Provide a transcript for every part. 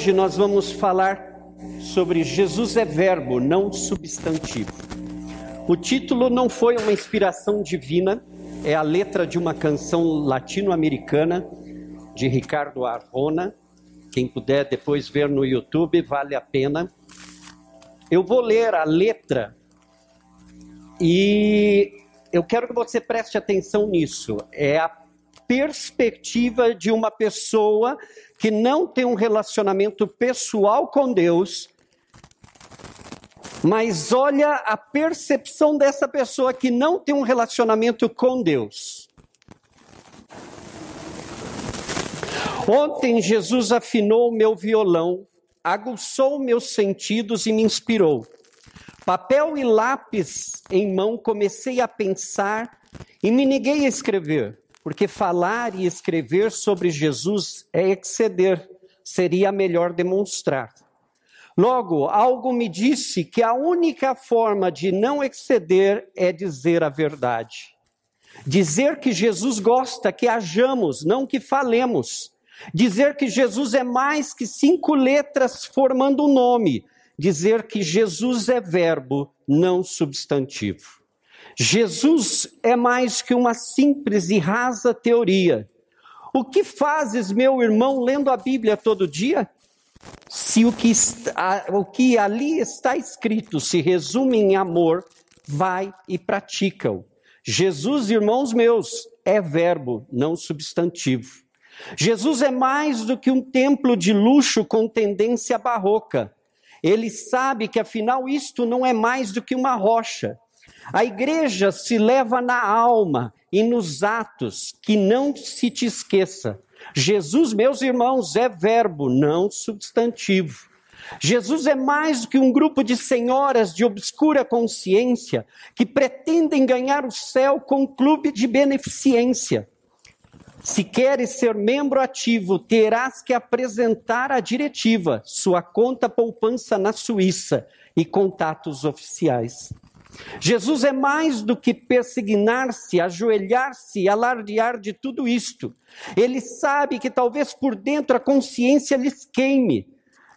hoje nós vamos falar sobre Jesus é verbo, não substantivo. O título não foi uma inspiração divina, é a letra de uma canção latino-americana de Ricardo Arjona. Quem puder depois ver no YouTube, vale a pena. Eu vou ler a letra e eu quero que você preste atenção nisso. É a perspectiva de uma pessoa que não tem um relacionamento pessoal com Deus, mas olha a percepção dessa pessoa que não tem um relacionamento com Deus. Ontem Jesus afinou meu violão, aguçou meus sentidos e me inspirou. Papel e lápis em mão, comecei a pensar e me neguei a escrever porque falar e escrever sobre Jesus é exceder, seria melhor demonstrar. Logo, algo me disse que a única forma de não exceder é dizer a verdade. Dizer que Jesus gosta que hajamos, não que falemos. Dizer que Jesus é mais que cinco letras formando um nome. Dizer que Jesus é verbo, não substantivo. Jesus é mais que uma simples e rasa teoria. O que fazes, meu irmão, lendo a Bíblia todo dia? Se o que, está, o que ali está escrito se resume em amor, vai e pratica-o. Jesus, irmãos meus, é verbo, não substantivo. Jesus é mais do que um templo de luxo com tendência barroca. Ele sabe que afinal isto não é mais do que uma rocha. A igreja se leva na alma e nos atos, que não se te esqueça. Jesus, meus irmãos, é verbo, não substantivo. Jesus é mais do que um grupo de senhoras de obscura consciência que pretendem ganhar o céu com um clube de beneficência. Se queres ser membro ativo, terás que apresentar à diretiva sua conta poupança na Suíça e contatos oficiais. Jesus é mais do que persignar-se, ajoelhar-se, alardear de tudo isto. Ele sabe que talvez por dentro a consciência lhes queime.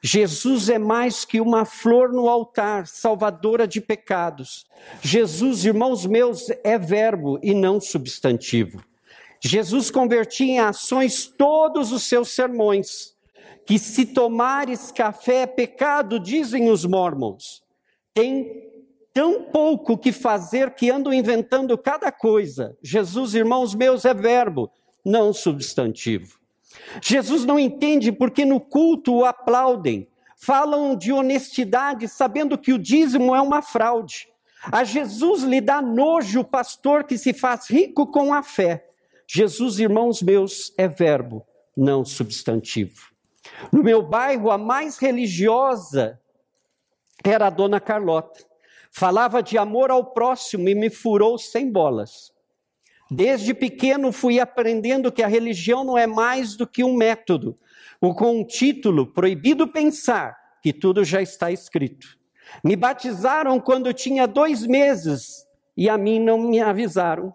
Jesus é mais que uma flor no altar, salvadora de pecados. Jesus, irmãos meus, é verbo e não substantivo. Jesus convertia em ações todos os seus sermões. Que se tomares café é pecado, dizem os mormons. Tem tão pouco que fazer que ando inventando cada coisa. Jesus, irmãos meus, é verbo, não substantivo. Jesus não entende porque no culto o aplaudem, falam de honestidade, sabendo que o dízimo é uma fraude. A Jesus lhe dá nojo o pastor que se faz rico com a fé. Jesus, irmãos meus, é verbo, não substantivo. No meu bairro, a mais religiosa era a dona Carlota. Falava de amor ao próximo e me furou sem bolas. Desde pequeno fui aprendendo que a religião não é mais do que um método, ou com um título proibido pensar que tudo já está escrito. Me batizaram quando tinha dois meses e a mim não me avisaram.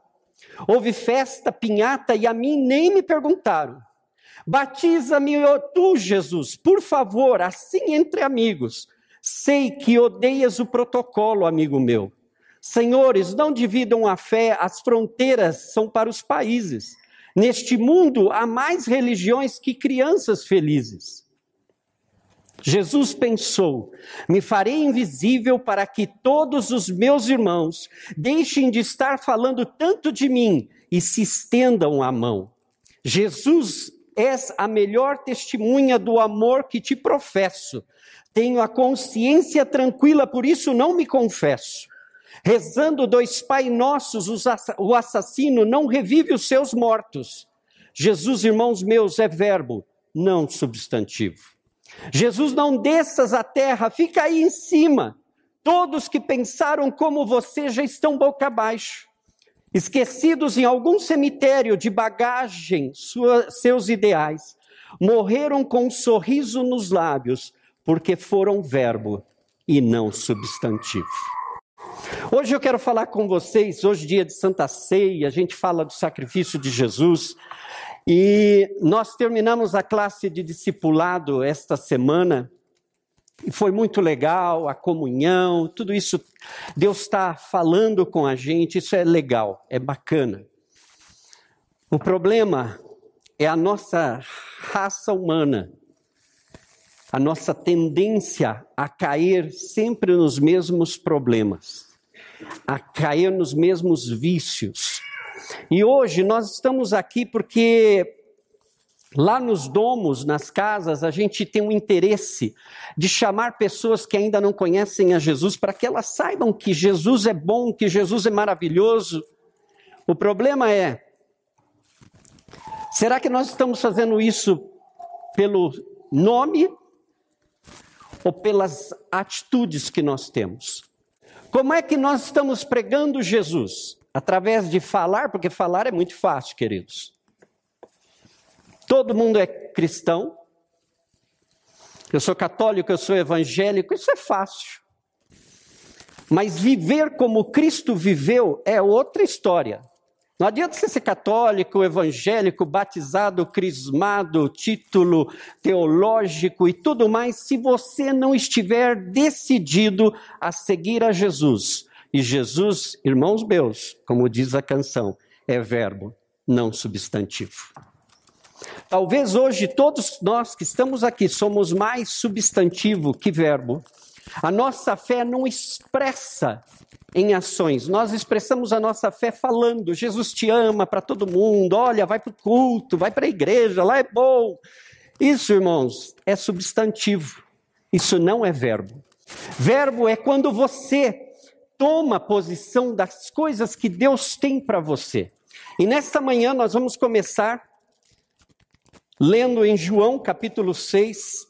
Houve festa, pinhata e a mim nem me perguntaram. Batiza-me tu, Jesus, por favor, assim entre amigos. Sei que odeias o protocolo, amigo meu. Senhores, não dividam a fé, as fronteiras são para os países. Neste mundo há mais religiões que crianças felizes. Jesus pensou: me farei invisível para que todos os meus irmãos deixem de estar falando tanto de mim e se estendam a mão. Jesus és a melhor testemunha do amor que te professo. Tenho a consciência tranquila, por isso não me confesso. Rezando dois Pai Nossos, o assassino não revive os seus mortos. Jesus, irmãos meus, é verbo, não substantivo. Jesus, não desças à terra, fica aí em cima. Todos que pensaram como você já estão boca abaixo, esquecidos em algum cemitério de bagagem sua, seus ideais, morreram com um sorriso nos lábios, porque foram verbo e não substantivo. Hoje eu quero falar com vocês, hoje dia de Santa Ceia, a gente fala do sacrifício de Jesus, E nós terminamos a classe de discipulado esta semana foi muito legal a comunhão, tudo isso. Deus está falando com a gente, isso é legal, é bacana. O problema é a nossa raça humana, a nossa tendência a cair sempre nos mesmos problemas, a cair nos mesmos vícios. E hoje nós estamos aqui porque Lá nos domos, nas casas, a gente tem um interesse de chamar pessoas que ainda não conhecem a Jesus para que elas saibam que Jesus é bom, que Jesus é maravilhoso. O problema é: será que nós estamos fazendo isso pelo nome ou pelas atitudes que nós temos? Como é que nós estamos pregando Jesus? Através de falar, porque falar é muito fácil, queridos. Todo mundo é cristão. Eu sou católico, eu sou evangélico, isso é fácil. Mas viver como Cristo viveu é outra história. Não adianta você ser católico, evangélico, batizado, crismado, título teológico e tudo mais, se você não estiver decidido a seguir a Jesus. E Jesus, irmãos meus, como diz a canção, é verbo, não substantivo. Talvez hoje todos nós que estamos aqui somos mais substantivo que verbo. A nossa fé não expressa em ações, nós expressamos a nossa fé falando: Jesus te ama para todo mundo, olha, vai para o culto, vai para a igreja, lá é bom. Isso, irmãos, é substantivo, isso não é verbo. Verbo é quando você toma posição das coisas que Deus tem para você. E nesta manhã nós vamos começar Lendo em João capítulo 6,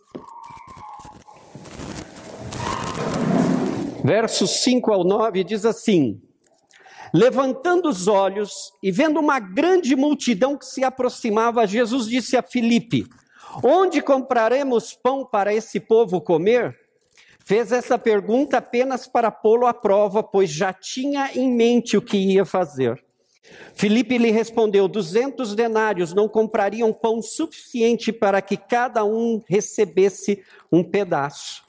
versos 5 ao 9, diz assim: Levantando os olhos e vendo uma grande multidão que se aproximava, Jesus disse a Filipe: Onde compraremos pão para esse povo comer? Fez essa pergunta apenas para pô-lo à prova, pois já tinha em mente o que ia fazer. Filipe lhe respondeu: duzentos denários não comprariam pão suficiente para que cada um recebesse um pedaço.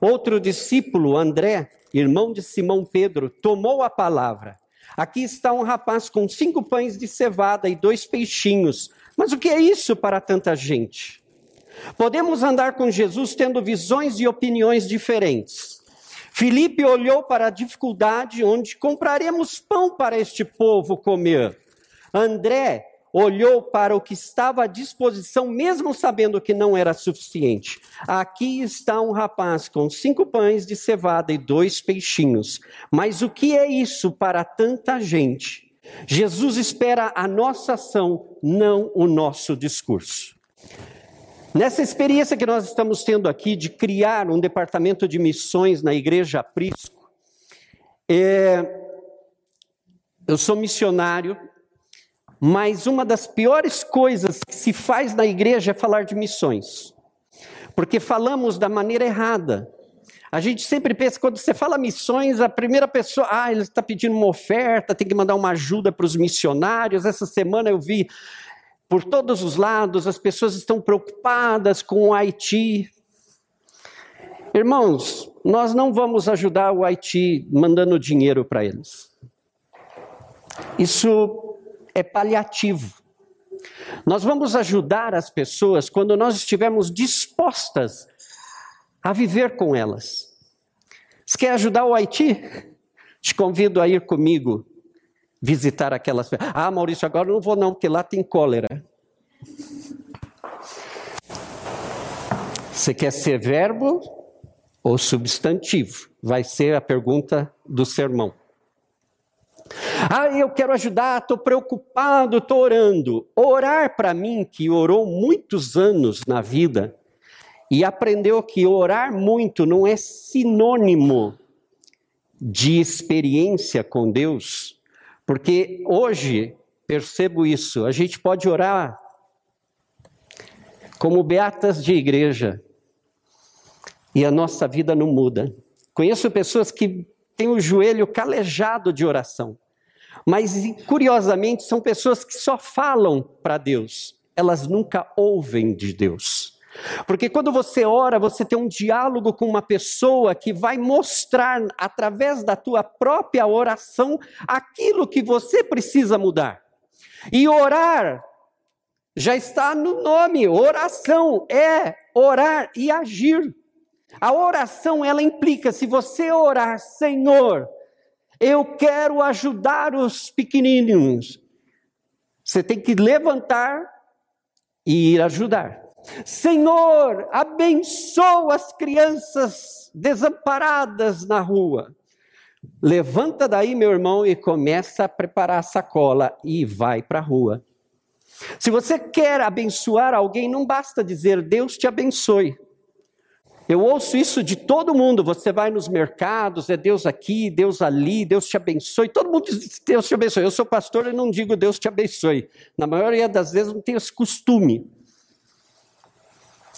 Outro discípulo, André, irmão de Simão Pedro, tomou a palavra. Aqui está um rapaz com cinco pães de cevada e dois peixinhos. Mas o que é isso para tanta gente? Podemos andar com Jesus tendo visões e opiniões diferentes. Filipe olhou para a dificuldade onde compraremos pão para este povo comer. André olhou para o que estava à disposição, mesmo sabendo que não era suficiente. Aqui está um rapaz com cinco pães de cevada e dois peixinhos. Mas o que é isso para tanta gente? Jesus espera a nossa ação, não o nosso discurso. Nessa experiência que nós estamos tendo aqui de criar um departamento de missões na Igreja Aprisco, é, eu sou missionário, mas uma das piores coisas que se faz na igreja é falar de missões, porque falamos da maneira errada. A gente sempre pensa, quando você fala missões, a primeira pessoa, ah, ele está pedindo uma oferta, tem que mandar uma ajuda para os missionários. Essa semana eu vi por todos os lados, as pessoas estão preocupadas com o Haiti. Irmãos, nós não vamos ajudar o Haiti mandando dinheiro para eles. Isso é paliativo. Nós vamos ajudar as pessoas quando nós estivermos dispostas a viver com elas. Você quer ajudar o Haiti? Te convido a ir comigo visitar aquelas. Ah, Maurício, agora não vou não, porque lá tem cólera. Você quer ser verbo ou substantivo? Vai ser a pergunta do sermão. Ah, eu quero ajudar, estou preocupado, estou orando. Orar para mim, que orou muitos anos na vida, e aprendeu que orar muito não é sinônimo de experiência com Deus, porque hoje, percebo isso, a gente pode orar como beatas de igreja e a nossa vida não muda. Conheço pessoas que têm o joelho calejado de oração, mas curiosamente são pessoas que só falam para Deus, elas nunca ouvem de Deus. Porque quando você ora, você tem um diálogo com uma pessoa que vai mostrar, através da tua própria oração, aquilo que você precisa mudar. E orar já está no nome, oração é orar e agir. A oração ela implica se você orar, Senhor, eu quero ajudar os pequenininhos. Você tem que levantar e ir ajudar. Senhor, abençoa as crianças desamparadas na rua. Levanta daí, meu irmão, e começa a preparar a sacola e vai para a rua. Se você quer abençoar alguém, não basta dizer Deus te abençoe. Eu ouço isso de todo mundo. Você vai nos mercados, é Deus aqui, Deus ali, Deus te abençoe. Todo mundo diz Deus te abençoe. Eu sou pastor e não digo Deus te abençoe. Na maioria das vezes não tenho esse costume.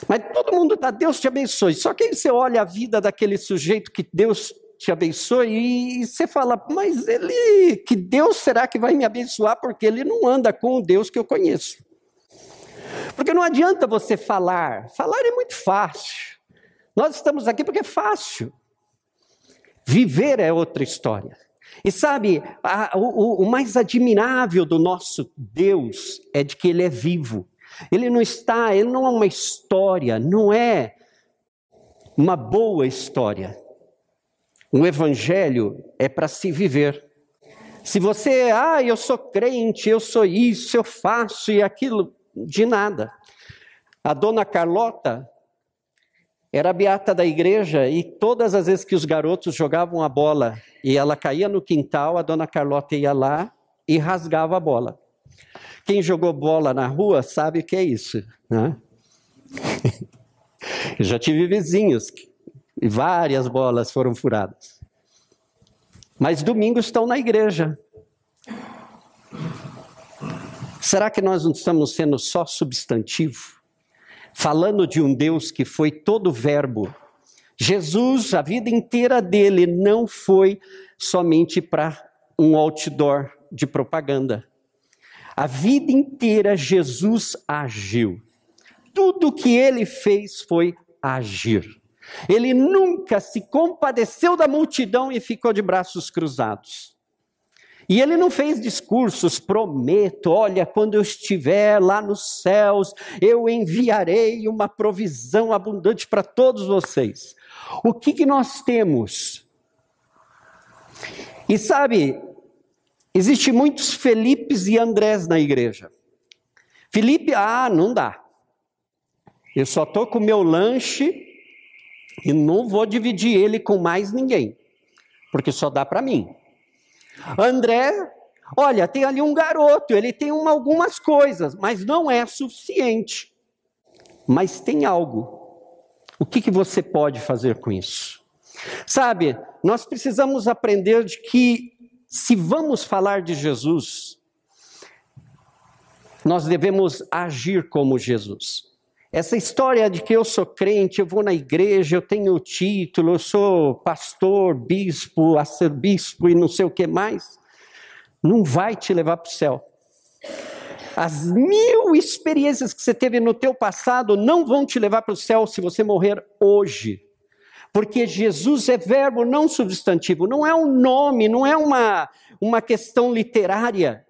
Mas todo mundo dá Deus te abençoe. Só que aí você olha a vida daquele sujeito que Deus te abençoe e você fala, mas ele, que Deus será que vai me abençoar? Porque ele não anda com o Deus que eu conheço. Porque não adianta você falar. Falar é muito fácil. Nós estamos aqui porque é fácil. Viver é outra história. E sabe, a, o, o mais admirável do nosso Deus é de que Ele é vivo. Ele não está, ele não é uma história, não é uma boa história. O Evangelho é para se viver. Se você, ah, eu sou crente, eu sou isso, eu faço e aquilo, de nada. A dona Carlota era beata da igreja e todas as vezes que os garotos jogavam a bola e ela caía no quintal, a dona Carlota ia lá e rasgava a bola. Quem jogou bola na rua sabe o que é isso, né? Eu já tive vizinhos e várias bolas foram furadas. Mas domingos estão na igreja. Será que nós não estamos sendo só substantivo? falando de um Deus que foi todo verbo. Jesus, a vida inteira dele não foi somente para um outdoor de propaganda. A vida inteira Jesus agiu. Tudo que ele fez foi agir. Ele nunca se compadeceu da multidão e ficou de braços cruzados. E ele não fez discursos, prometo, olha, quando eu estiver lá nos céus, eu enviarei uma provisão abundante para todos vocês. O que, que nós temos? E sabe, existe muitos Felipes e Andrés na igreja. Felipe, ah, não dá. Eu só estou com o meu lanche e não vou dividir ele com mais ninguém, porque só dá para mim. André, olha, tem ali um garoto, ele tem uma, algumas coisas, mas não é suficiente. Mas tem algo. O que, que você pode fazer com isso? Sabe, nós precisamos aprender de que, se vamos falar de Jesus, nós devemos agir como Jesus. Essa história de que eu sou crente, eu vou na igreja, eu tenho título, eu sou pastor, bispo, arcebispo e não sei o que mais, não vai te levar para o céu. As mil experiências que você teve no teu passado não vão te levar para o céu se você morrer hoje. Porque Jesus é verbo, não substantivo, não é um nome, não é uma, uma questão literária.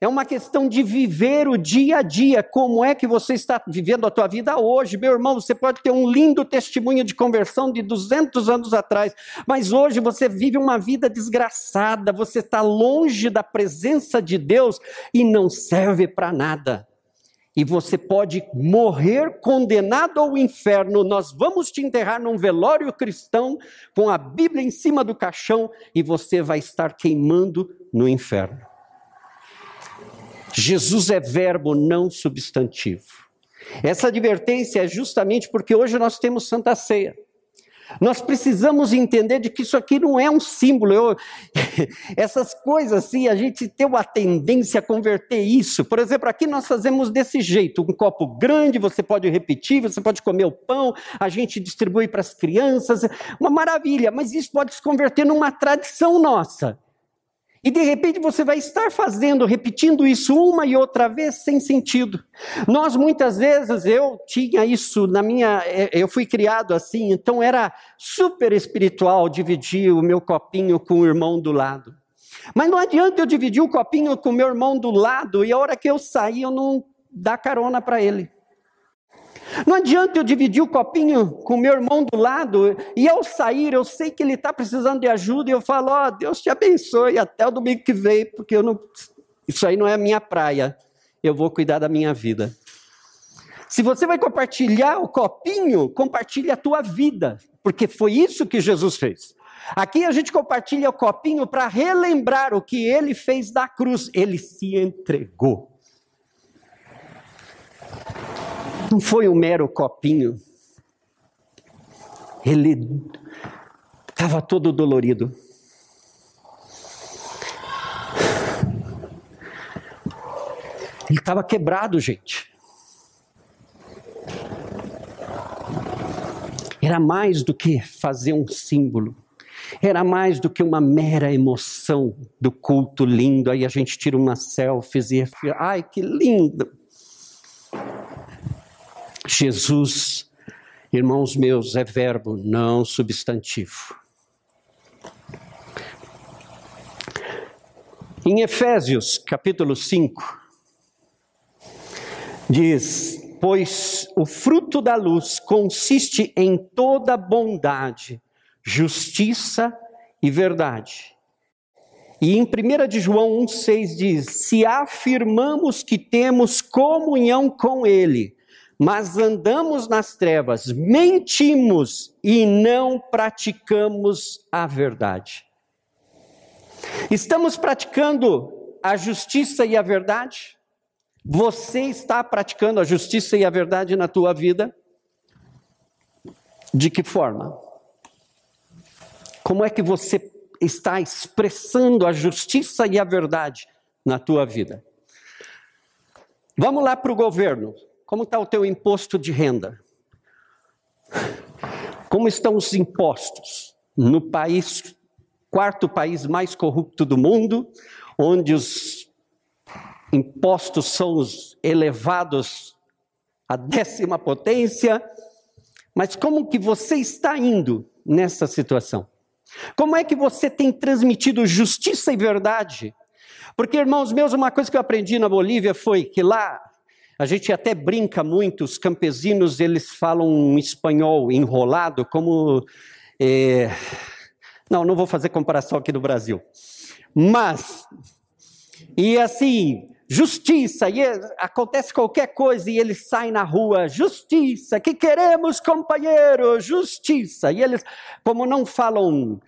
É uma questão de viver o dia a dia. Como é que você está vivendo a tua vida hoje? Meu irmão, você pode ter um lindo testemunho de conversão de 200 anos atrás, mas hoje você vive uma vida desgraçada, você está longe da presença de Deus e não serve para nada. E você pode morrer condenado ao inferno. Nós vamos te enterrar num velório cristão com a Bíblia em cima do caixão e você vai estar queimando no inferno. Jesus é verbo, não substantivo. Essa advertência é justamente porque hoje nós temos Santa Ceia. Nós precisamos entender de que isso aqui não é um símbolo. Eu, essas coisas assim, a gente tem uma tendência a converter isso. Por exemplo, aqui nós fazemos desse jeito: um copo grande, você pode repetir, você pode comer o pão, a gente distribui para as crianças, uma maravilha, mas isso pode se converter numa tradição nossa. E de repente você vai estar fazendo, repetindo isso uma e outra vez sem sentido. Nós muitas vezes, eu tinha isso na minha. É, eu fui criado assim, então era super espiritual dividir o meu copinho com o irmão do lado. Mas não adianta eu dividir o copinho com o meu irmão do lado e a hora que eu sair eu não dar carona para ele. Não adianta eu dividir o copinho com o meu irmão do lado e ao sair eu sei que ele está precisando de ajuda e eu falo, ó, oh, Deus te abençoe até o domingo que vem, porque eu não, isso aí não é a minha praia, eu vou cuidar da minha vida. Se você vai compartilhar o copinho, compartilhe a tua vida, porque foi isso que Jesus fez. Aqui a gente compartilha o copinho para relembrar o que ele fez da cruz. Ele se entregou. Não foi um mero copinho. Ele estava todo dolorido. Ele estava quebrado, gente. Era mais do que fazer um símbolo. Era mais do que uma mera emoção do culto lindo. Aí a gente tira uma selfies e ai que lindo. Jesus, irmãos meus, é verbo, não substantivo. Em Efésios, capítulo 5, diz: Pois o fruto da luz consiste em toda bondade, justiça e verdade. E em 1 de João 1,6 diz: Se afirmamos que temos comunhão com Ele, mas andamos nas trevas, mentimos e não praticamos a verdade. Estamos praticando a justiça e a verdade? Você está praticando a justiça e a verdade na tua vida? De que forma? Como é que você está expressando a justiça e a verdade na tua vida? Vamos lá para o governo. Como está o teu imposto de renda? Como estão os impostos no país, quarto país mais corrupto do mundo, onde os impostos são os elevados à décima potência? Mas como que você está indo nessa situação? Como é que você tem transmitido justiça e verdade? Porque, irmãos meus, uma coisa que eu aprendi na Bolívia foi que lá a gente até brinca muito, os campesinos eles falam um espanhol enrolado, como. É... Não, não vou fazer comparação aqui no Brasil. Mas, e assim, justiça, e é, acontece qualquer coisa e eles saem na rua, justiça, que queremos, companheiro, justiça. E eles, como não falam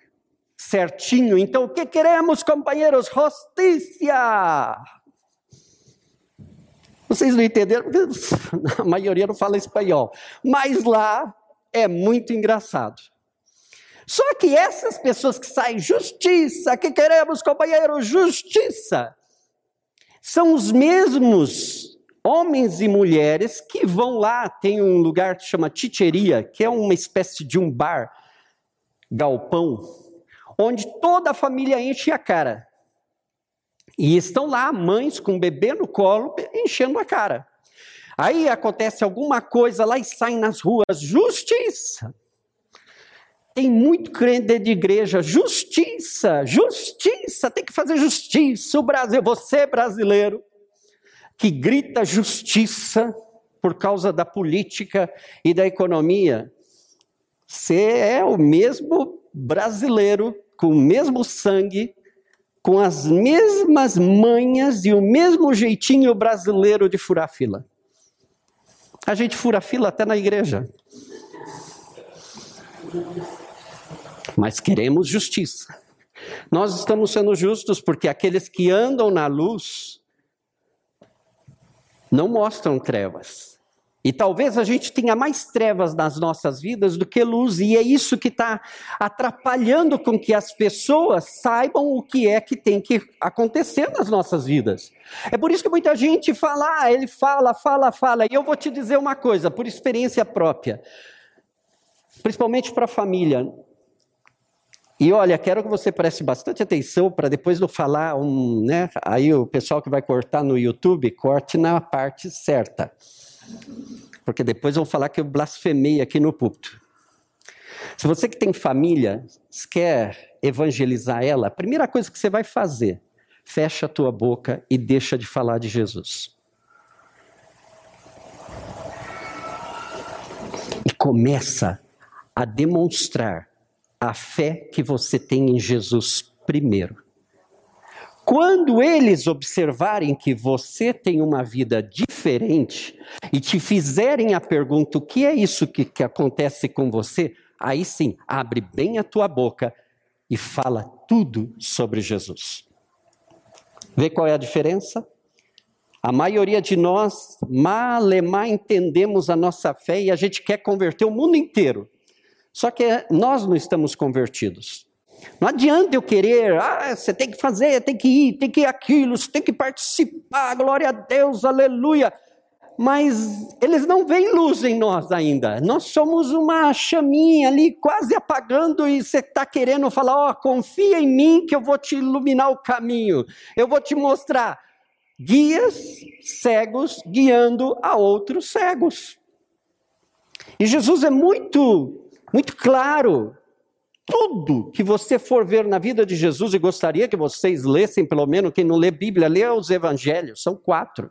certinho, então que queremos, companheiros? Justiça. Vocês não entenderam? A maioria não fala espanhol. Mas lá é muito engraçado. Só que essas pessoas que saem justiça, que queremos, companheiro, justiça, são os mesmos homens e mulheres que vão lá, tem um lugar que chama Ticheria, que é uma espécie de um bar, galpão, onde toda a família enche a cara. E estão lá mães com o bebê no colo enchendo a cara. Aí acontece alguma coisa lá e saem nas ruas, justiça. Tem muito crente de igreja, justiça, justiça, tem que fazer justiça. O Brasil, você brasileiro, que grita justiça por causa da política e da economia, você é o mesmo brasileiro, com o mesmo sangue, com as mesmas manhas e o mesmo jeitinho brasileiro de furar fila. A gente fura fila até na igreja. Mas queremos justiça. Nós estamos sendo justos porque aqueles que andam na luz não mostram trevas. E talvez a gente tenha mais trevas nas nossas vidas do que luz, e é isso que está atrapalhando com que as pessoas saibam o que é que tem que acontecer nas nossas vidas. É por isso que muita gente fala, ah, ele fala, fala, fala, e eu vou te dizer uma coisa, por experiência própria, principalmente para a família. E olha, quero que você preste bastante atenção para depois não falar um, né? Aí o pessoal que vai cortar no YouTube, corte na parte certa. Porque depois vão falar que eu blasfemei aqui no púlpito. Se você que tem família, quer evangelizar ela, a primeira coisa que você vai fazer, fecha a tua boca e deixa de falar de Jesus. E começa a demonstrar a fé que você tem em Jesus primeiro. Quando eles observarem que você tem uma vida diferente e te fizerem a pergunta: o que é isso que, que acontece com você? Aí sim, abre bem a tua boca e fala tudo sobre Jesus. Vê qual é a diferença? A maioria de nós, malemar, entendemos a nossa fé e a gente quer converter o mundo inteiro. Só que nós não estamos convertidos. Não adianta eu querer, ah, você tem que fazer, tem que ir, tem que ir aquilo, você tem que participar, glória a Deus, aleluia. Mas eles não veem luz em nós ainda. Nós somos uma chaminha ali quase apagando e você está querendo falar: ó, oh, confia em mim que eu vou te iluminar o caminho, eu vou te mostrar. Guias cegos guiando a outros cegos. E Jesus é muito muito claro. Tudo que você for ver na vida de Jesus, e gostaria que vocês lessem, pelo menos quem não lê Bíblia, lê os evangelhos, são quatro.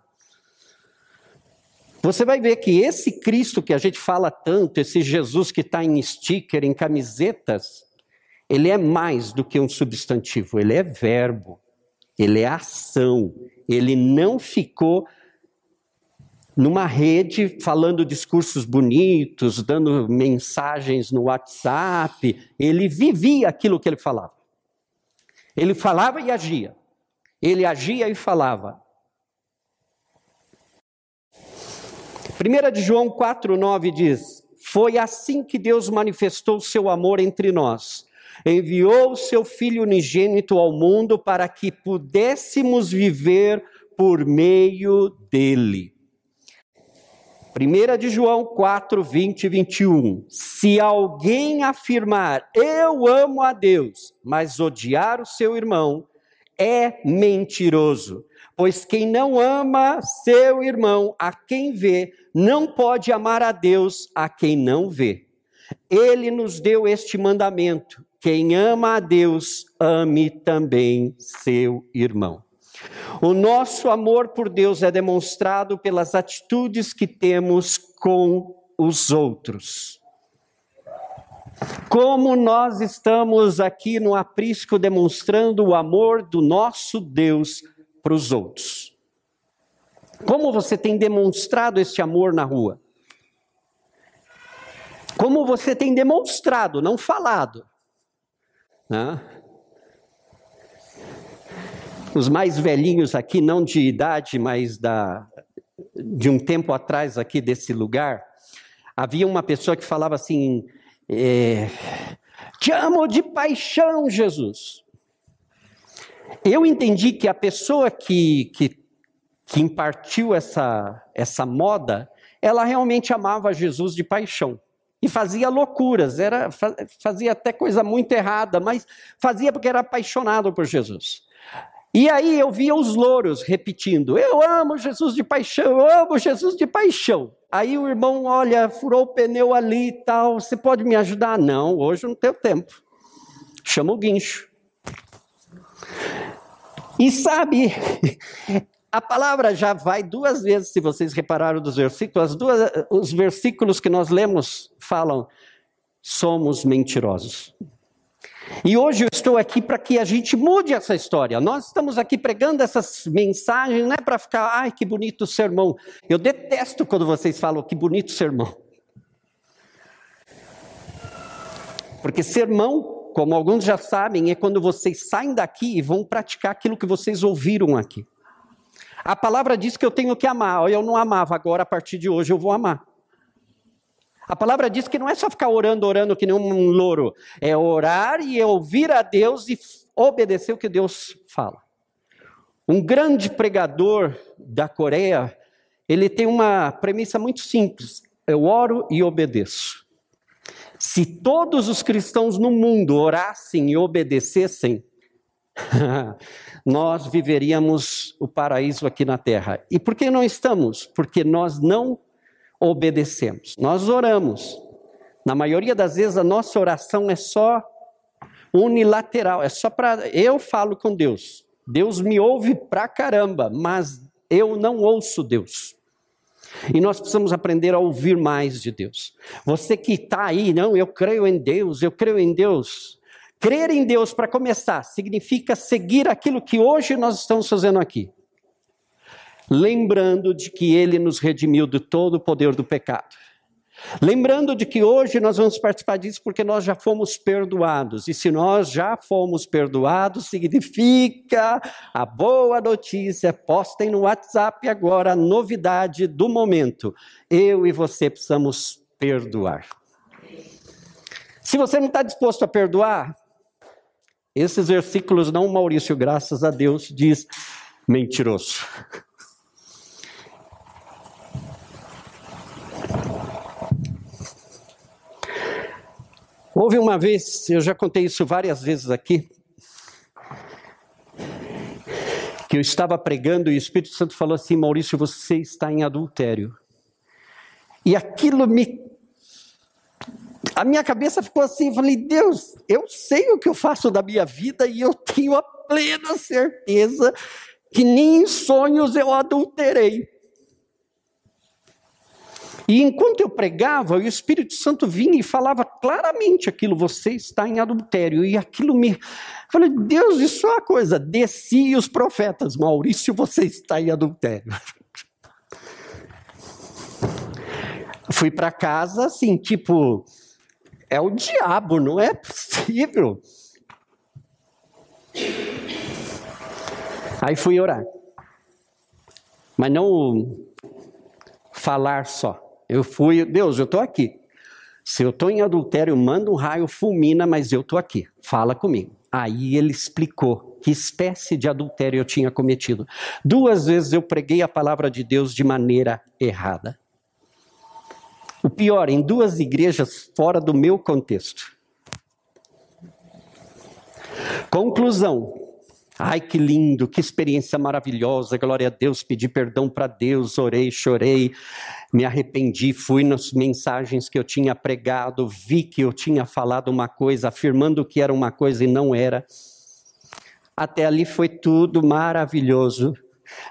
Você vai ver que esse Cristo que a gente fala tanto, esse Jesus que está em sticker, em camisetas, ele é mais do que um substantivo, ele é verbo, ele é ação, ele não ficou numa rede falando discursos bonitos, dando mensagens no WhatsApp. Ele vivia aquilo que ele falava. Ele falava e agia. Ele agia e falava. 1 de João 4,9 diz: Foi assim que Deus manifestou seu amor entre nós. Enviou o seu Filho unigênito ao mundo para que pudéssemos viver por meio dele. 1 de João 4, 20 e 21. Se alguém afirmar, eu amo a Deus, mas odiar o seu irmão, é mentiroso. Pois quem não ama seu irmão, a quem vê, não pode amar a Deus, a quem não vê. Ele nos deu este mandamento: quem ama a Deus, ame também seu irmão. O nosso amor por Deus é demonstrado pelas atitudes que temos com os outros. Como nós estamos aqui no aprisco demonstrando o amor do nosso Deus para os outros. Como você tem demonstrado esse amor na rua? Como você tem demonstrado, não falado. Né? Os mais velhinhos aqui, não de idade, mas da, de um tempo atrás aqui desse lugar, havia uma pessoa que falava assim: é, Te amo de paixão, Jesus. Eu entendi que a pessoa que, que, que impartiu essa, essa moda, ela realmente amava Jesus de paixão e fazia loucuras, era, fazia até coisa muito errada, mas fazia porque era apaixonado por Jesus. E aí eu via os louros repetindo: Eu amo Jesus de paixão, eu amo Jesus de paixão. Aí o irmão, olha, furou o pneu ali e tal, você pode me ajudar? Não, hoje não tenho tempo. Chama o guincho. E sabe, a palavra já vai duas vezes, se vocês repararam dos versículos, duas, os versículos que nós lemos falam: somos mentirosos. E hoje eu estou aqui para que a gente mude essa história. Nós estamos aqui pregando essas mensagens, não é para ficar, ai, que bonito sermão. Eu detesto quando vocês falam que bonito sermão. Porque sermão, como alguns já sabem, é quando vocês saem daqui e vão praticar aquilo que vocês ouviram aqui. A palavra diz que eu tenho que amar. Eu não amava, agora a partir de hoje eu vou amar. A palavra diz que não é só ficar orando, orando que nem um louro. É orar e ouvir a Deus e obedecer o que Deus fala. Um grande pregador da Coreia, ele tem uma premissa muito simples: eu oro e obedeço. Se todos os cristãos no mundo orassem e obedecessem, nós viveríamos o paraíso aqui na terra. E por que não estamos? Porque nós não obedecemos. Nós oramos. Na maioria das vezes a nossa oração é só unilateral, é só para eu falo com Deus. Deus me ouve pra caramba, mas eu não ouço Deus. E nós precisamos aprender a ouvir mais de Deus. Você que está aí, não, eu creio em Deus, eu creio em Deus. Crer em Deus, para começar, significa seguir aquilo que hoje nós estamos fazendo aqui. Lembrando de que Ele nos redimiu de todo o poder do pecado. Lembrando de que hoje nós vamos participar disso porque nós já fomos perdoados. E se nós já fomos perdoados, significa a boa notícia. Postem no WhatsApp agora a novidade do momento. Eu e você precisamos perdoar. Se você não está disposto a perdoar, esses versículos não, Maurício, graças a Deus, diz mentiroso. Houve uma vez, eu já contei isso várias vezes aqui, que eu estava pregando e o Espírito Santo falou assim: Maurício, você está em adultério. E aquilo me. A minha cabeça ficou assim, eu falei, Deus, eu sei o que eu faço da minha vida e eu tenho a plena certeza que nem em sonhos eu adulterei. E enquanto eu pregava, o Espírito Santo vinha e falava claramente aquilo: você está em adultério. E aquilo me. Eu falei, Deus, isso é uma coisa. Desci os profetas, Maurício, você está em adultério. Fui para casa assim, tipo, é o diabo, não é possível. Aí fui orar. Mas não falar só. Eu fui, Deus, eu estou aqui. Se eu estou em adultério, manda um raio, fulmina, mas eu estou aqui. Fala comigo. Aí ele explicou que espécie de adultério eu tinha cometido. Duas vezes eu preguei a palavra de Deus de maneira errada. O pior, em duas igrejas fora do meu contexto. Conclusão: Ai, que lindo, que experiência maravilhosa, glória a Deus, pedi perdão para Deus, orei, chorei, me arrependi, fui nas mensagens que eu tinha pregado, vi que eu tinha falado uma coisa, afirmando que era uma coisa e não era. Até ali foi tudo maravilhoso.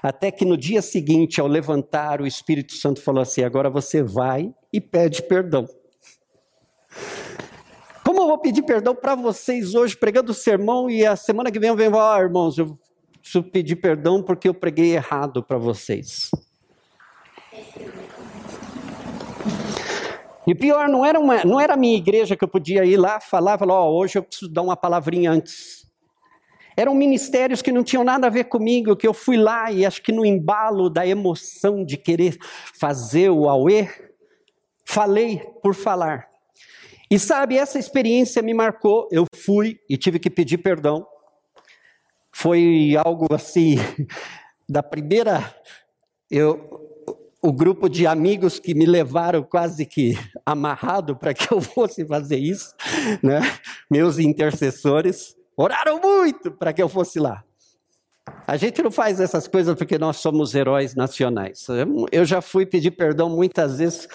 Até que no dia seguinte, ao levantar, o Espírito Santo falou assim: agora você vai e pede perdão. Como eu vou pedir perdão para vocês hoje, pregando o sermão, e a semana que vem eu venho falar, oh, irmãos, eu preciso pedir perdão porque eu preguei errado para vocês. E pior, não era, uma, não era a minha igreja que eu podia ir lá falar, falar, oh, hoje eu preciso dar uma palavrinha antes. Eram ministérios que não tinham nada a ver comigo, que eu fui lá e acho que no embalo da emoção de querer fazer o auê, falei por falar. E sabe, essa experiência me marcou. Eu fui e tive que pedir perdão. Foi algo assim, da primeira. Eu, o grupo de amigos que me levaram quase que amarrado para que eu fosse fazer isso, né? meus intercessores, oraram muito para que eu fosse lá. A gente não faz essas coisas porque nós somos heróis nacionais. Eu já fui pedir perdão muitas vezes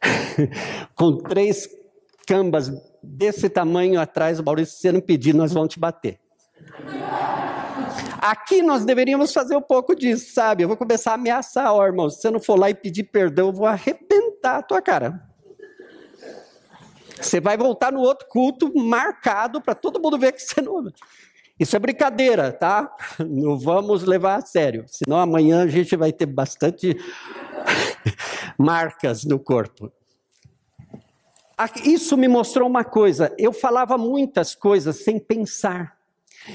com três cambas desse tamanho atrás, Maurício, se você não pedir, nós vamos te bater. Aqui nós deveríamos fazer um pouco disso, sabe? Eu vou começar a ameaçar, ó, irmão. Se você não for lá e pedir perdão, eu vou arrebentar a tua cara. Você vai voltar no outro culto marcado para todo mundo ver que você não. Isso é brincadeira, tá? Não vamos levar a sério. Senão amanhã a gente vai ter bastante marcas no corpo. Isso me mostrou uma coisa: eu falava muitas coisas sem pensar.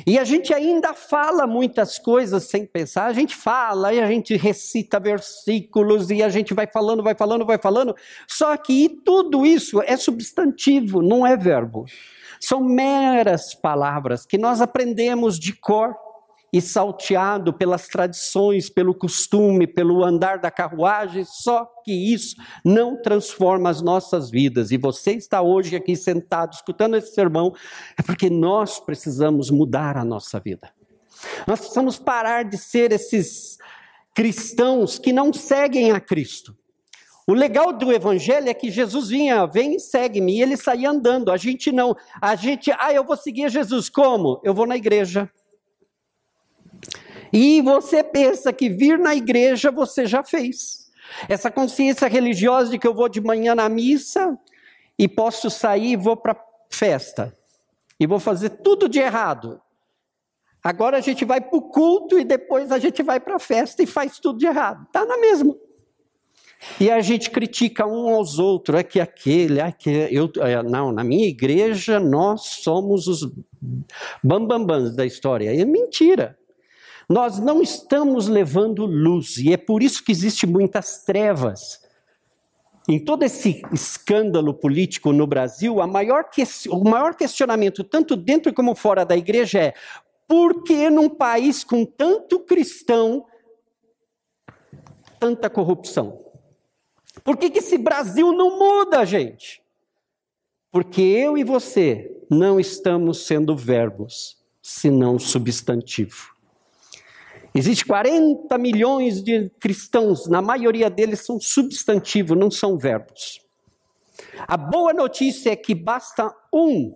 E a gente ainda fala muitas coisas sem pensar. A gente fala e a gente recita versículos e a gente vai falando, vai falando, vai falando. Só que tudo isso é substantivo, não é verbo. São meras palavras que nós aprendemos de cor e salteado pelas tradições, pelo costume, pelo andar da carruagem, só que isso não transforma as nossas vidas. E você está hoje aqui sentado escutando esse sermão, é porque nós precisamos mudar a nossa vida. Nós precisamos parar de ser esses cristãos que não seguem a Cristo. O legal do evangelho é que Jesus vinha, vem e segue-me, e ele saía andando. A gente não. A gente, ah, eu vou seguir Jesus. Como? Eu vou na igreja. E você pensa que vir na igreja você já fez. Essa consciência religiosa de que eu vou de manhã na missa e posso sair e vou para festa. E vou fazer tudo de errado. Agora a gente vai para o culto e depois a gente vai para a festa e faz tudo de errado. Está na mesma. E a gente critica um aos outros, é que aquele, é que eu, é, não, na minha igreja nós somos os bambambãs da história. É mentira. Nós não estamos levando luz, e é por isso que existe muitas trevas. Em todo esse escândalo político no Brasil, maior que, o maior questionamento, tanto dentro como fora da igreja, é por que num país com tanto cristão, tanta corrupção? Por que, que esse Brasil não muda, gente? Porque eu e você não estamos sendo verbos, senão substantivo. Existem 40 milhões de cristãos, na maioria deles são substantivos, não são verbos. A boa notícia é que basta um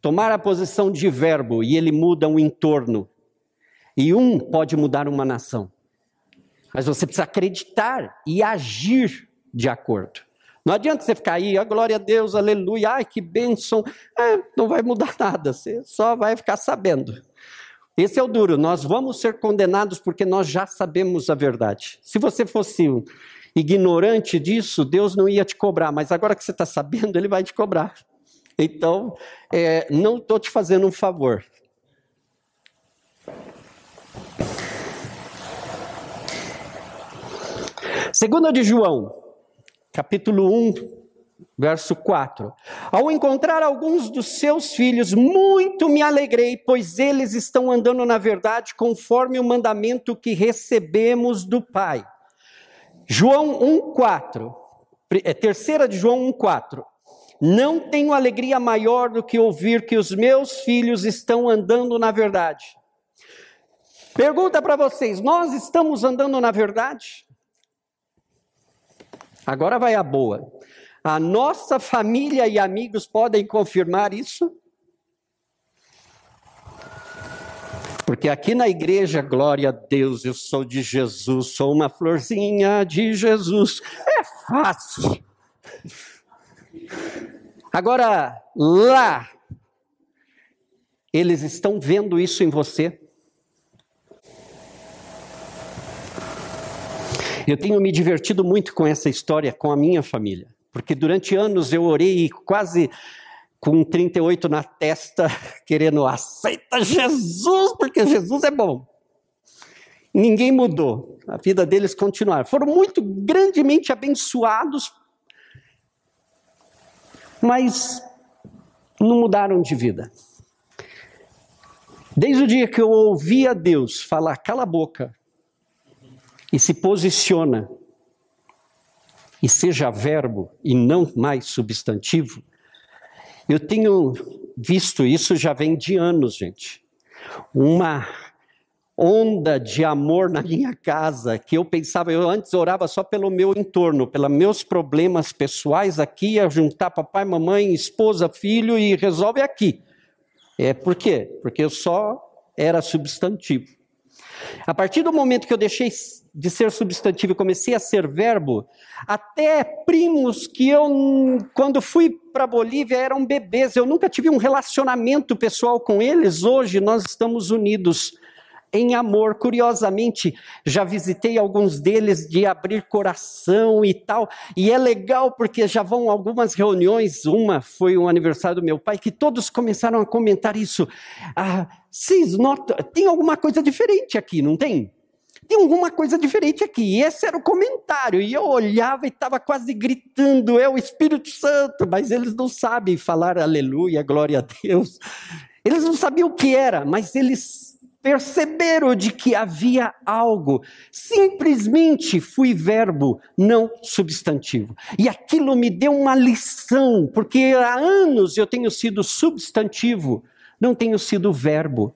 tomar a posição de verbo e ele muda o entorno. E um pode mudar uma nação. Mas você precisa acreditar e agir de acordo. Não adianta você ficar aí, a glória a Deus, aleluia, ai que bênção. É, não vai mudar nada, você só vai ficar sabendo. Esse é o duro, nós vamos ser condenados porque nós já sabemos a verdade. Se você fosse ignorante disso, Deus não ia te cobrar, mas agora que você está sabendo, Ele vai te cobrar. Então, é, não estou te fazendo um favor. Segunda de João, capítulo 1, verso 4. Ao encontrar alguns dos seus filhos, muito me alegrei, pois eles estão andando na verdade conforme o mandamento que recebemos do Pai. João 1:4. É terceira de João 1:4. Não tenho alegria maior do que ouvir que os meus filhos estão andando na verdade. Pergunta para vocês: nós estamos andando na verdade? Agora vai a boa. A nossa família e amigos podem confirmar isso? Porque aqui na igreja, glória a Deus, eu sou de Jesus, sou uma florzinha de Jesus. É fácil. Agora, lá, eles estão vendo isso em você? Eu tenho me divertido muito com essa história com a minha família, porque durante anos eu orei quase com 38 na testa, querendo aceita Jesus, porque Jesus é bom. Ninguém mudou, a vida deles continuaram. Foram muito grandemente abençoados, mas não mudaram de vida. Desde o dia que eu ouvi a Deus falar, cala a boca, e se posiciona e seja verbo e não mais substantivo, eu tenho visto isso já vem de anos, gente. Uma onda de amor na minha casa que eu pensava, eu antes orava só pelo meu entorno, pelos meus problemas pessoais aqui, ia juntar papai, mamãe, esposa, filho e resolve aqui. É por quê? Porque eu só era substantivo. A partir do momento que eu deixei de ser substantivo e comecei a ser verbo, até primos que eu, quando fui para Bolívia, eram bebês, eu nunca tive um relacionamento pessoal com eles, hoje nós estamos unidos em amor. Curiosamente, já visitei alguns deles de abrir coração e tal, e é legal porque já vão algumas reuniões. Uma foi o aniversário do meu pai, que todos começaram a comentar isso. Ah, tem alguma coisa diferente aqui, não tem? Tem alguma coisa diferente aqui. E esse era o comentário. E eu olhava e estava quase gritando: é o Espírito Santo. Mas eles não sabem falar aleluia, glória a Deus. Eles não sabiam o que era, mas eles perceberam de que havia algo. Simplesmente fui verbo, não substantivo. E aquilo me deu uma lição, porque há anos eu tenho sido substantivo, não tenho sido verbo.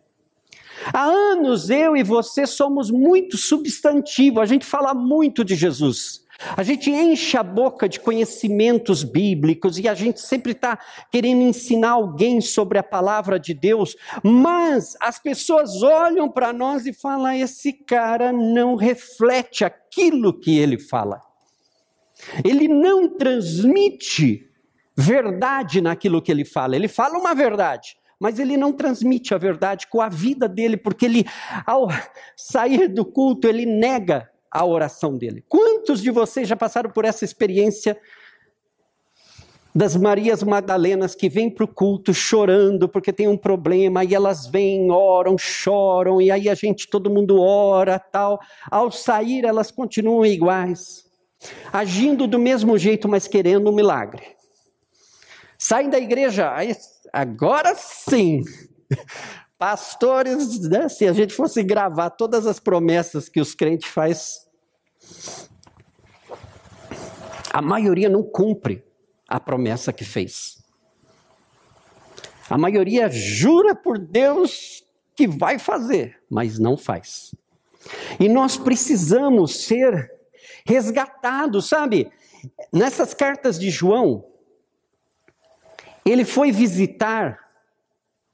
Há anos eu e você somos muito substantivo, a gente fala muito de Jesus. A gente enche a boca de conhecimentos bíblicos e a gente sempre está querendo ensinar alguém sobre a palavra de Deus, mas as pessoas olham para nós e falam: esse cara não reflete aquilo que ele fala. Ele não transmite verdade naquilo que ele fala. Ele fala uma verdade, mas ele não transmite a verdade com a vida dele, porque ele, ao sair do culto, ele nega a oração dele. Quantos de vocês já passaram por essa experiência das Marias Magdalenas que vêm para o culto chorando porque tem um problema, e elas vêm, oram, choram, e aí a gente, todo mundo ora, tal. Ao sair, elas continuam iguais, agindo do mesmo jeito, mas querendo um milagre. Saem da igreja, agora sim. Pastores, né, se a gente fosse gravar todas as promessas que os crentes fazem a maioria não cumpre a promessa que fez. A maioria jura por Deus que vai fazer, mas não faz. E nós precisamos ser resgatados, sabe? Nessas cartas de João, ele foi visitar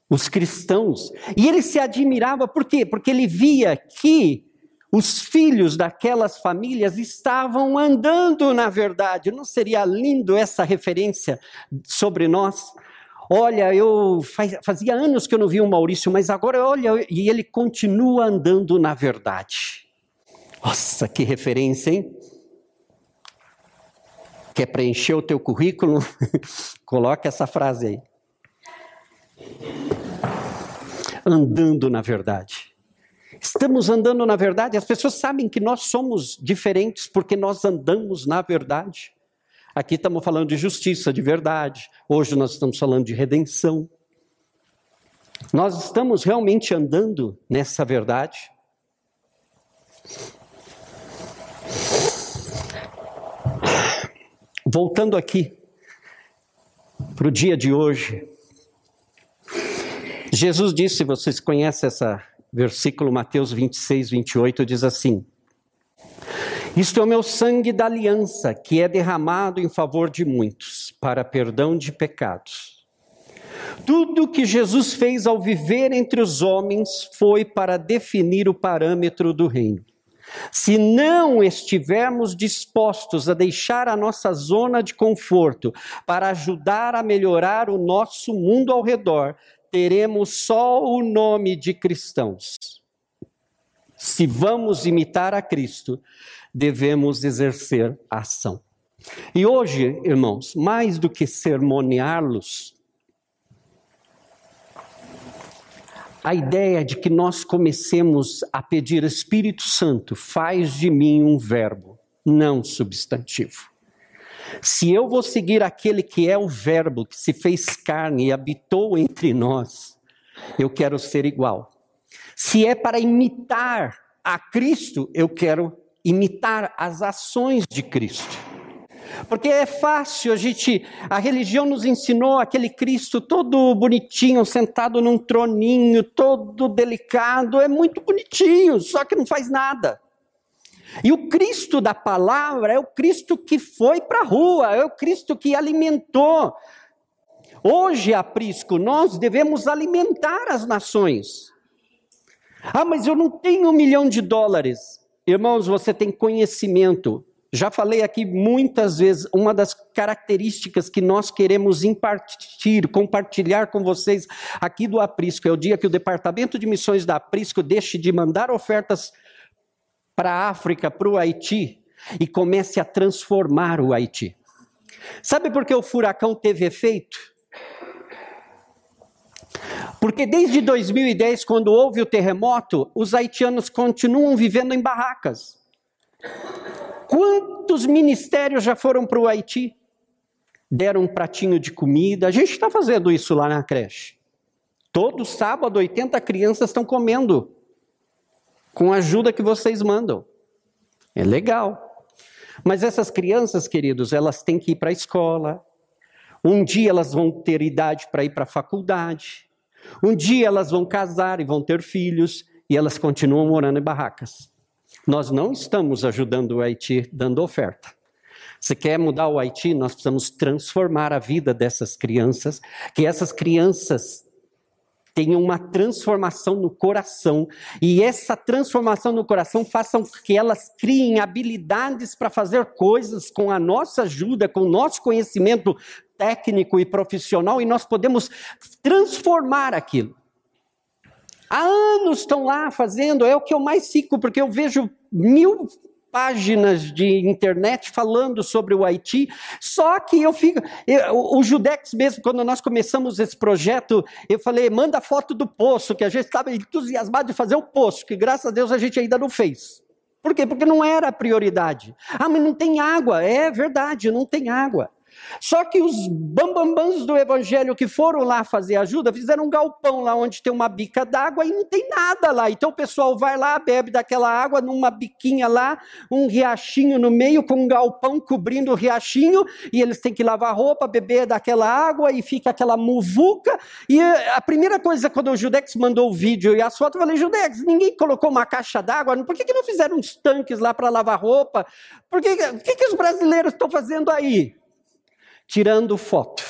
os cristãos e ele se admirava, por quê? Porque ele via que os filhos daquelas famílias estavam andando na verdade. Não seria lindo essa referência sobre nós? Olha, eu fazia anos que eu não vi o Maurício, mas agora olha, e ele continua andando na verdade. Nossa, que referência, hein? Quer preencher o teu currículo? Coloca essa frase aí. Andando na verdade. Estamos andando na verdade, as pessoas sabem que nós somos diferentes porque nós andamos na verdade. Aqui estamos falando de justiça, de verdade. Hoje nós estamos falando de redenção. Nós estamos realmente andando nessa verdade. Voltando aqui para o dia de hoje, Jesus disse, vocês conhecem essa versículo Mateus 26, 28 diz assim: Isto é o meu sangue da aliança, que é derramado em favor de muitos, para perdão de pecados. Tudo que Jesus fez ao viver entre os homens foi para definir o parâmetro do reino. Se não estivermos dispostos a deixar a nossa zona de conforto para ajudar a melhorar o nosso mundo ao redor, teremos só o nome de cristãos. Se vamos imitar a Cristo, devemos exercer a ação. E hoje, irmãos, mais do que sermoneá-los, a ideia de que nós comecemos a pedir Espírito Santo, faz de mim um verbo, não substantivo. Se eu vou seguir aquele que é o Verbo, que se fez carne e habitou entre nós, eu quero ser igual. Se é para imitar a Cristo, eu quero imitar as ações de Cristo. Porque é fácil a gente, a religião nos ensinou aquele Cristo todo bonitinho, sentado num troninho, todo delicado, é muito bonitinho, só que não faz nada. E o Cristo da palavra é o Cristo que foi para a rua, é o Cristo que alimentou. Hoje, aprisco, nós devemos alimentar as nações. Ah, mas eu não tenho um milhão de dólares. Irmãos, você tem conhecimento. Já falei aqui muitas vezes, uma das características que nós queremos impartir, compartilhar com vocês aqui do Aprisco, é o dia que o Departamento de Missões da Aprisco deixe de mandar ofertas para a África, para o Haiti, e comece a transformar o Haiti. Sabe por que o furacão teve efeito? Porque desde 2010, quando houve o terremoto, os haitianos continuam vivendo em barracas. Quantos ministérios já foram para o Haiti? Deram um pratinho de comida. A gente está fazendo isso lá na creche. Todo sábado, 80 crianças estão comendo com a ajuda que vocês mandam. É legal. Mas essas crianças, queridos, elas têm que ir para a escola. Um dia elas vão ter idade para ir para a faculdade. Um dia elas vão casar e vão ter filhos e elas continuam morando em barracas. Nós não estamos ajudando o Haiti dando oferta. Se quer mudar o Haiti, nós precisamos transformar a vida dessas crianças, que essas crianças tenham uma transformação no coração e essa transformação no coração faça que elas criem habilidades para fazer coisas com a nossa ajuda, com o nosso conhecimento técnico e profissional e nós podemos transformar aquilo. Há anos estão lá fazendo, é o que eu mais fico, porque eu vejo mil páginas de internet falando sobre o Haiti, só que eu fico. Eu, o Judex mesmo, quando nós começamos esse projeto, eu falei: manda foto do poço, que a gente estava entusiasmado de fazer o poço, que graças a Deus a gente ainda não fez. Por quê? Porque não era a prioridade. Ah, mas não tem água. É verdade, não tem água. Só que os bambambãs do evangelho que foram lá fazer ajuda fizeram um galpão lá onde tem uma bica d'água e não tem nada lá. Então o pessoal vai lá, bebe daquela água numa biquinha lá, um riachinho no meio com um galpão cobrindo o riachinho e eles têm que lavar roupa, beber daquela água e fica aquela muvuca. E a primeira coisa quando o Judex mandou o vídeo e as fotos, eu falei: Judex, ninguém colocou uma caixa d'água? Por que, que não fizeram uns tanques lá para lavar roupa? Por que, que, que os brasileiros estão fazendo aí? Tirando foto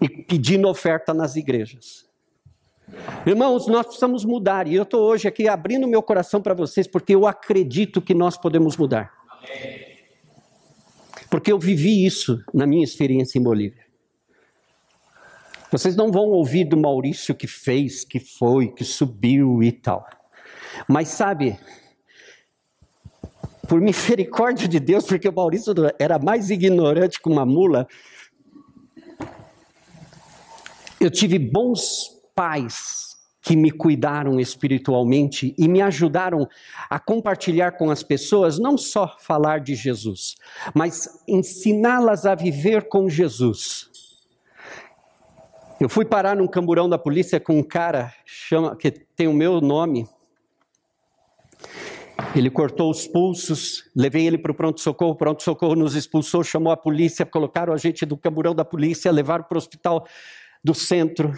e pedindo oferta nas igrejas. Irmãos, nós precisamos mudar, e eu estou hoje aqui abrindo meu coração para vocês, porque eu acredito que nós podemos mudar. Porque eu vivi isso na minha experiência em Bolívia. Vocês não vão ouvir do Maurício que fez, que foi, que subiu e tal. Mas sabe, por misericórdia de Deus, porque o Maurício era mais ignorante que uma mula, eu tive bons pais que me cuidaram espiritualmente e me ajudaram a compartilhar com as pessoas não só falar de Jesus, mas ensiná-las a viver com Jesus. Eu fui parar num camburão da polícia com um cara chama, que tem o meu nome, ele cortou os pulsos, levei ele para o pronto-socorro, o pronto-socorro nos expulsou, chamou a polícia, colocaram a gente do camburão da polícia, levaram para o hospital do centro.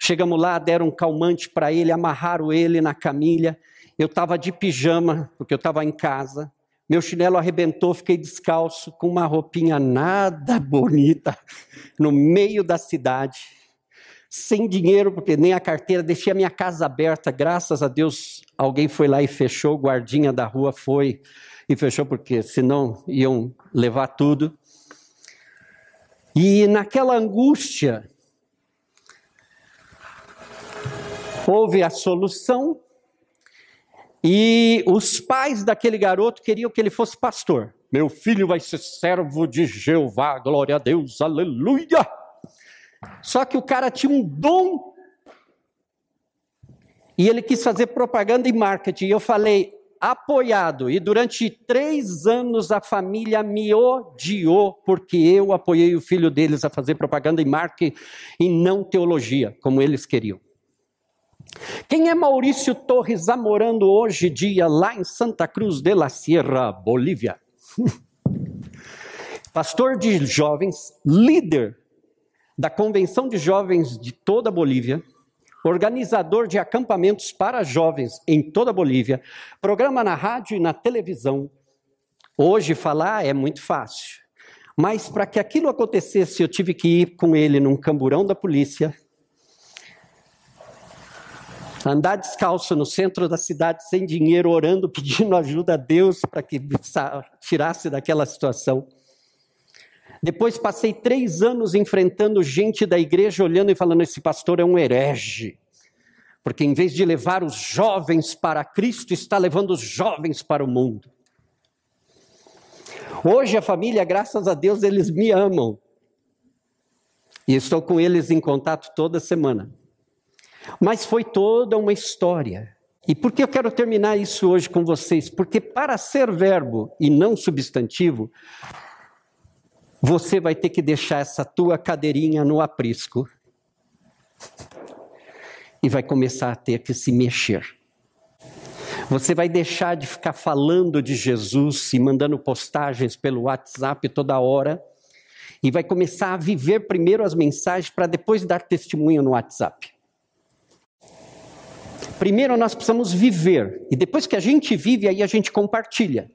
Chegamos lá, deram um calmante para ele, amarraram ele na camilha. Eu estava de pijama, porque eu estava em casa. Meu chinelo arrebentou, fiquei descalço, com uma roupinha nada bonita, no meio da cidade sem dinheiro, porque nem a carteira, deixei a minha casa aberta, graças a Deus alguém foi lá e fechou, o guardinha da rua foi e fechou, porque senão iam levar tudo. E naquela angústia, houve a solução, e os pais daquele garoto queriam que ele fosse pastor. Meu filho vai ser servo de Jeová, glória a Deus, aleluia! Só que o cara tinha um dom e ele quis fazer propaganda e marketing. E eu falei, apoiado. E durante três anos a família me odiou porque eu apoiei o filho deles a fazer propaganda e marketing e não teologia, como eles queriam. Quem é Maurício Torres Amorando hoje dia lá em Santa Cruz de la Sierra, Bolívia? Pastor de jovens, líder da Convenção de Jovens de toda a Bolívia, organizador de acampamentos para jovens em toda a Bolívia, programa na rádio e na televisão. Hoje falar é muito fácil, mas para que aquilo acontecesse, eu tive que ir com ele num camburão da polícia, andar descalço no centro da cidade sem dinheiro, orando, pedindo ajuda a Deus para que tirasse daquela situação. Depois passei três anos enfrentando gente da igreja olhando e falando: esse pastor é um herege. Porque em vez de levar os jovens para Cristo, está levando os jovens para o mundo. Hoje a família, graças a Deus, eles me amam. E estou com eles em contato toda semana. Mas foi toda uma história. E por que eu quero terminar isso hoje com vocês? Porque para ser verbo e não substantivo, você vai ter que deixar essa tua cadeirinha no aprisco e vai começar a ter que se mexer. Você vai deixar de ficar falando de Jesus e mandando postagens pelo WhatsApp toda hora e vai começar a viver primeiro as mensagens para depois dar testemunho no WhatsApp. Primeiro nós precisamos viver e depois que a gente vive aí a gente compartilha.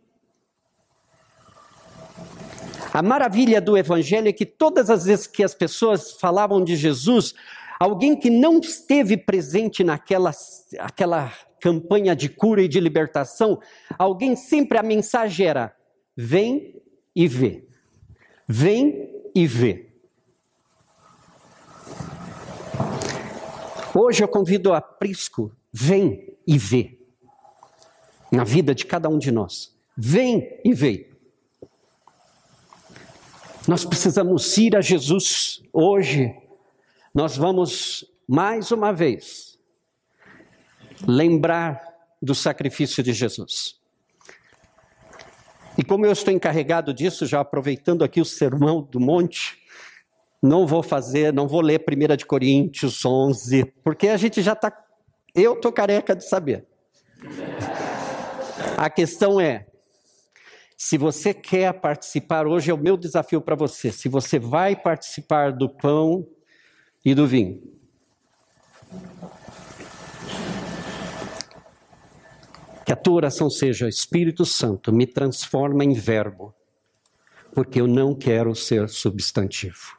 A maravilha do evangelho é que todas as vezes que as pessoas falavam de Jesus, alguém que não esteve presente naquela aquela campanha de cura e de libertação, alguém sempre a mensagem era: vem e vê. Vem e vê. Hoje eu convido a Prisco, vem e vê. Na vida de cada um de nós. Vem e vê. Nós precisamos ir a Jesus hoje. Nós vamos mais uma vez lembrar do sacrifício de Jesus. E como eu estou encarregado disso, já aproveitando aqui o sermão do monte, não vou fazer, não vou ler 1 de Coríntios 11, porque a gente já está, eu estou careca de saber. A questão é, se você quer participar, hoje é o meu desafio para você, se você vai participar do pão e do vinho, Que a tua oração seja: Espírito Santo, me transforma em verbo, porque eu não quero ser substantivo.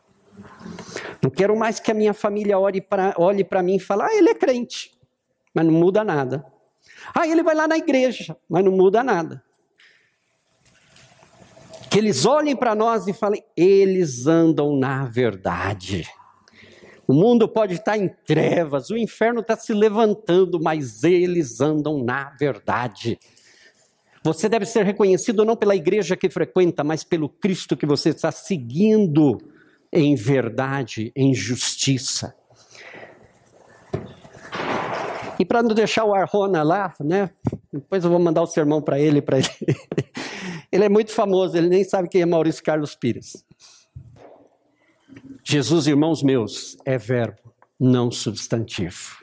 Não quero mais que a minha família olhe para mim e fale: ah, ele é crente, mas não muda nada. Ah, ele vai lá na igreja, mas não muda nada. Que eles olhem para nós e falem: eles andam na verdade. O mundo pode estar em trevas, o inferno está se levantando, mas eles andam na verdade. Você deve ser reconhecido não pela igreja que frequenta, mas pelo Cristo que você está seguindo em verdade, em justiça. E para não deixar o Arrona lá, né? Depois eu vou mandar o sermão para ele, para ele. Ele é muito famoso, ele nem sabe quem é Maurício Carlos Pires. Jesus, irmãos meus, é verbo, não substantivo.